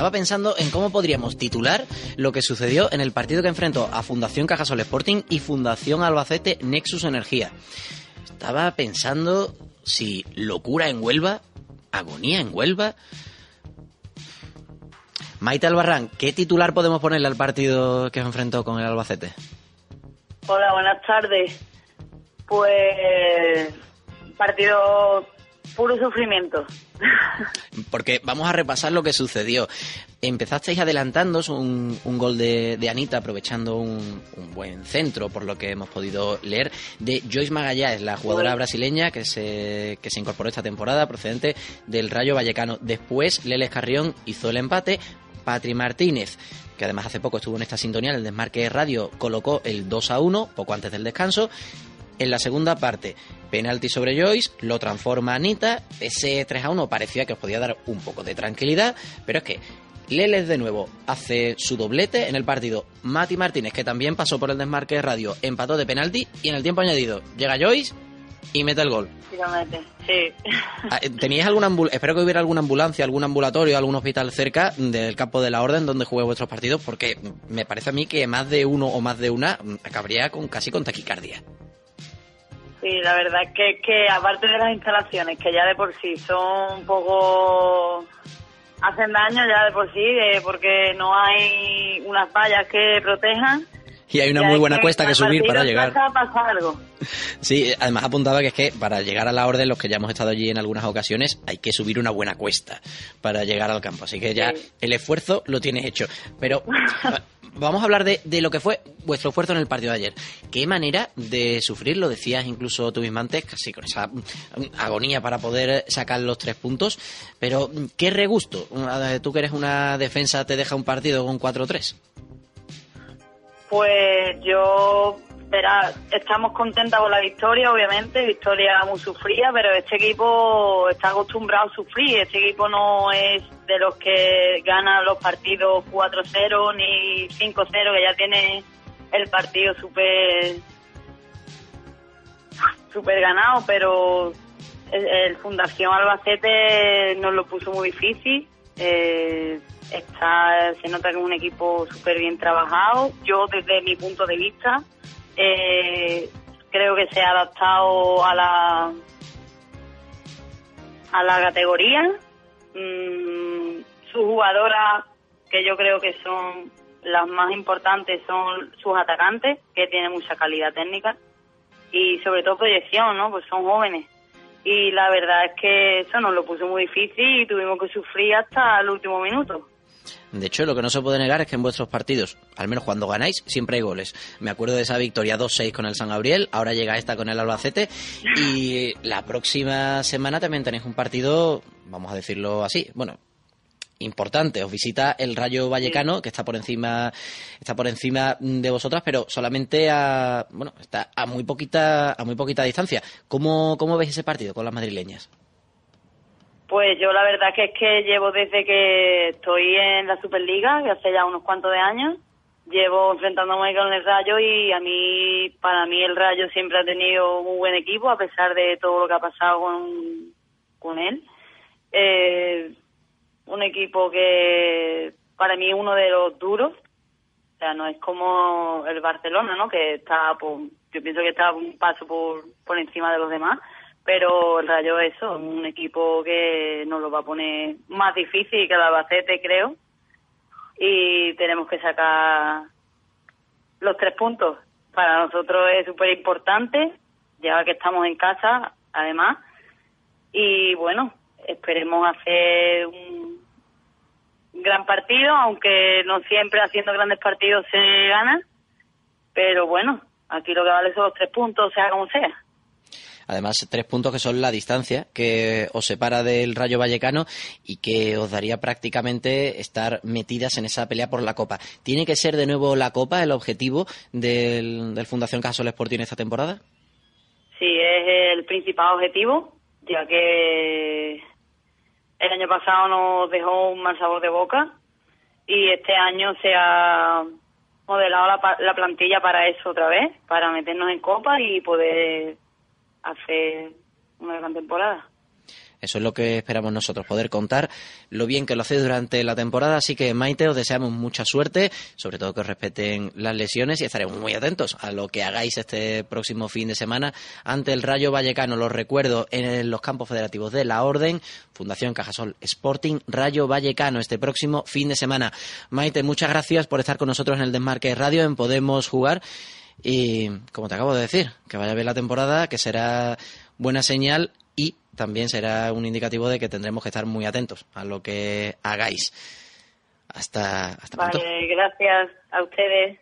Estaba pensando en cómo podríamos titular lo que sucedió en el partido que enfrentó a Fundación Cajasol Sporting y Fundación Albacete Nexus Energía. Estaba pensando si locura en Huelva, agonía en Huelva. Maite Albarrán, ¿qué titular podemos ponerle al partido que se enfrentó con el Albacete? Hola, buenas tardes. Pues partido puro sufrimiento. Porque vamos a repasar lo que sucedió. Empezasteis adelantándos un, un gol de, de, Anita, aprovechando un, un, buen centro, por lo que hemos podido leer, de Joyce Magallanes, la jugadora brasileña que se, que se incorporó esta temporada, procedente del Rayo Vallecano. Después, Leles Carrión hizo el empate. Patri Martínez, que además hace poco estuvo en esta sintonía en el desmarque de radio, colocó el 2 a 1, poco antes del descanso. En la segunda parte, penalti sobre Joyce, lo transforma Anita. Ese 3 a 1 parecía que os podía dar un poco de tranquilidad, pero es que Leles de nuevo hace su doblete en el partido. Mati Martínez, que también pasó por el desmarque de radio, empató de penalti y en el tiempo añadido llega Joyce y mete el gol. Sí. ¿Teníais alguna espero que hubiera alguna ambulancia, algún ambulatorio, algún hospital cerca del campo de la orden donde jugué vuestros partidos? Porque me parece a mí que más de uno o más de una acabaría con casi con taquicardia. Sí, la verdad es que, que aparte de las instalaciones, que ya de por sí son un poco hacen daño ya de por sí, eh, porque no hay unas vallas que protejan. Y hay una muy buena cuesta que subir para llegar. Pasa algo. Sí, además apuntaba que es que para llegar a la orden, los que ya hemos estado allí en algunas ocasiones, hay que subir una buena cuesta para llegar al campo. Así que ya sí. el esfuerzo lo tienes hecho. Pero vamos a hablar de, de, lo que fue vuestro esfuerzo en el partido de ayer. ¿Qué manera de sufrir? Lo decías incluso tú mismo antes, casi con esa agonía para poder sacar los tres puntos. Pero, ¿qué regusto? Tú que eres una defensa, te deja un partido con 4-3. Pues yo, verá, estamos contentas con la victoria, obviamente, victoria muy sufrida, pero este equipo está acostumbrado a sufrir, este equipo no es de los que ganan los partidos 4-0 ni 5-0, que ya tiene el partido súper super ganado, pero el, el, Fundación Albacete nos lo puso muy difícil. Eh, está se nota que es un equipo súper bien trabajado. Yo, desde mi punto de vista, eh, creo que se ha adaptado a la a la categoría. Mm, sus jugadoras, que yo creo que son las más importantes, son sus atacantes, que tienen mucha calidad técnica y sobre todo proyección, ¿no? Pues son jóvenes. Y la verdad es que eso nos lo puso muy difícil y tuvimos que sufrir hasta el último minuto. De hecho, lo que no se puede negar es que en vuestros partidos, al menos cuando ganáis, siempre hay goles. Me acuerdo de esa victoria 2-6 con el San Gabriel, ahora llega esta con el Albacete y la próxima semana también tenéis un partido, vamos a decirlo así, bueno, importante. Os visita el Rayo Vallecano, que está por encima, está por encima de vosotras, pero solamente a, bueno, está a muy poquita, a muy poquita distancia. ¿Cómo, cómo veis ese partido con las madrileñas? Pues yo la verdad que es que llevo desde que estoy en la Superliga, que hace ya unos cuantos de años, llevo enfrentándome con el Rayo y a mí, para mí el Rayo siempre ha tenido un buen equipo a pesar de todo lo que ha pasado con, con él. Eh, un equipo que para mí es uno de los duros, o sea, no es como el Barcelona, ¿no? Que está, por, yo pienso que está un paso por, por encima de los demás pero el Rayo eso, un equipo que nos lo va a poner más difícil que el Albacete, creo, y tenemos que sacar los tres puntos. Para nosotros es súper importante, ya que estamos en casa, además, y bueno, esperemos hacer un gran partido, aunque no siempre haciendo grandes partidos se gana, pero bueno, aquí lo que vale son los tres puntos, sea como sea. Además, tres puntos que son la distancia que os separa del Rayo Vallecano y que os daría prácticamente estar metidas en esa pelea por la Copa. ¿Tiene que ser de nuevo la Copa el objetivo del, del Fundación Casol Sporting esta temporada? Sí, es el principal objetivo, ya que el año pasado nos dejó un mal sabor de boca y este año se ha modelado la, la plantilla para eso otra vez, para meternos en copa y poder hacer una gran temporada. Eso es lo que esperamos nosotros, poder contar lo bien que lo hacéis durante la temporada. Así que, Maite, os deseamos mucha suerte, sobre todo que os respeten las lesiones y estaremos muy atentos a lo que hagáis este próximo fin de semana ante el Rayo Vallecano. Lo recuerdo en los campos federativos de la Orden, Fundación Cajasol Sporting, Rayo Vallecano, este próximo fin de semana. Maite, muchas gracias por estar con nosotros en el Desmarque Radio, en Podemos Jugar. Y, como te acabo de decir, que vaya bien la temporada, que será buena señal y también será un indicativo de que tendremos que estar muy atentos a lo que hagáis. Hasta, hasta vale, gracias a ustedes.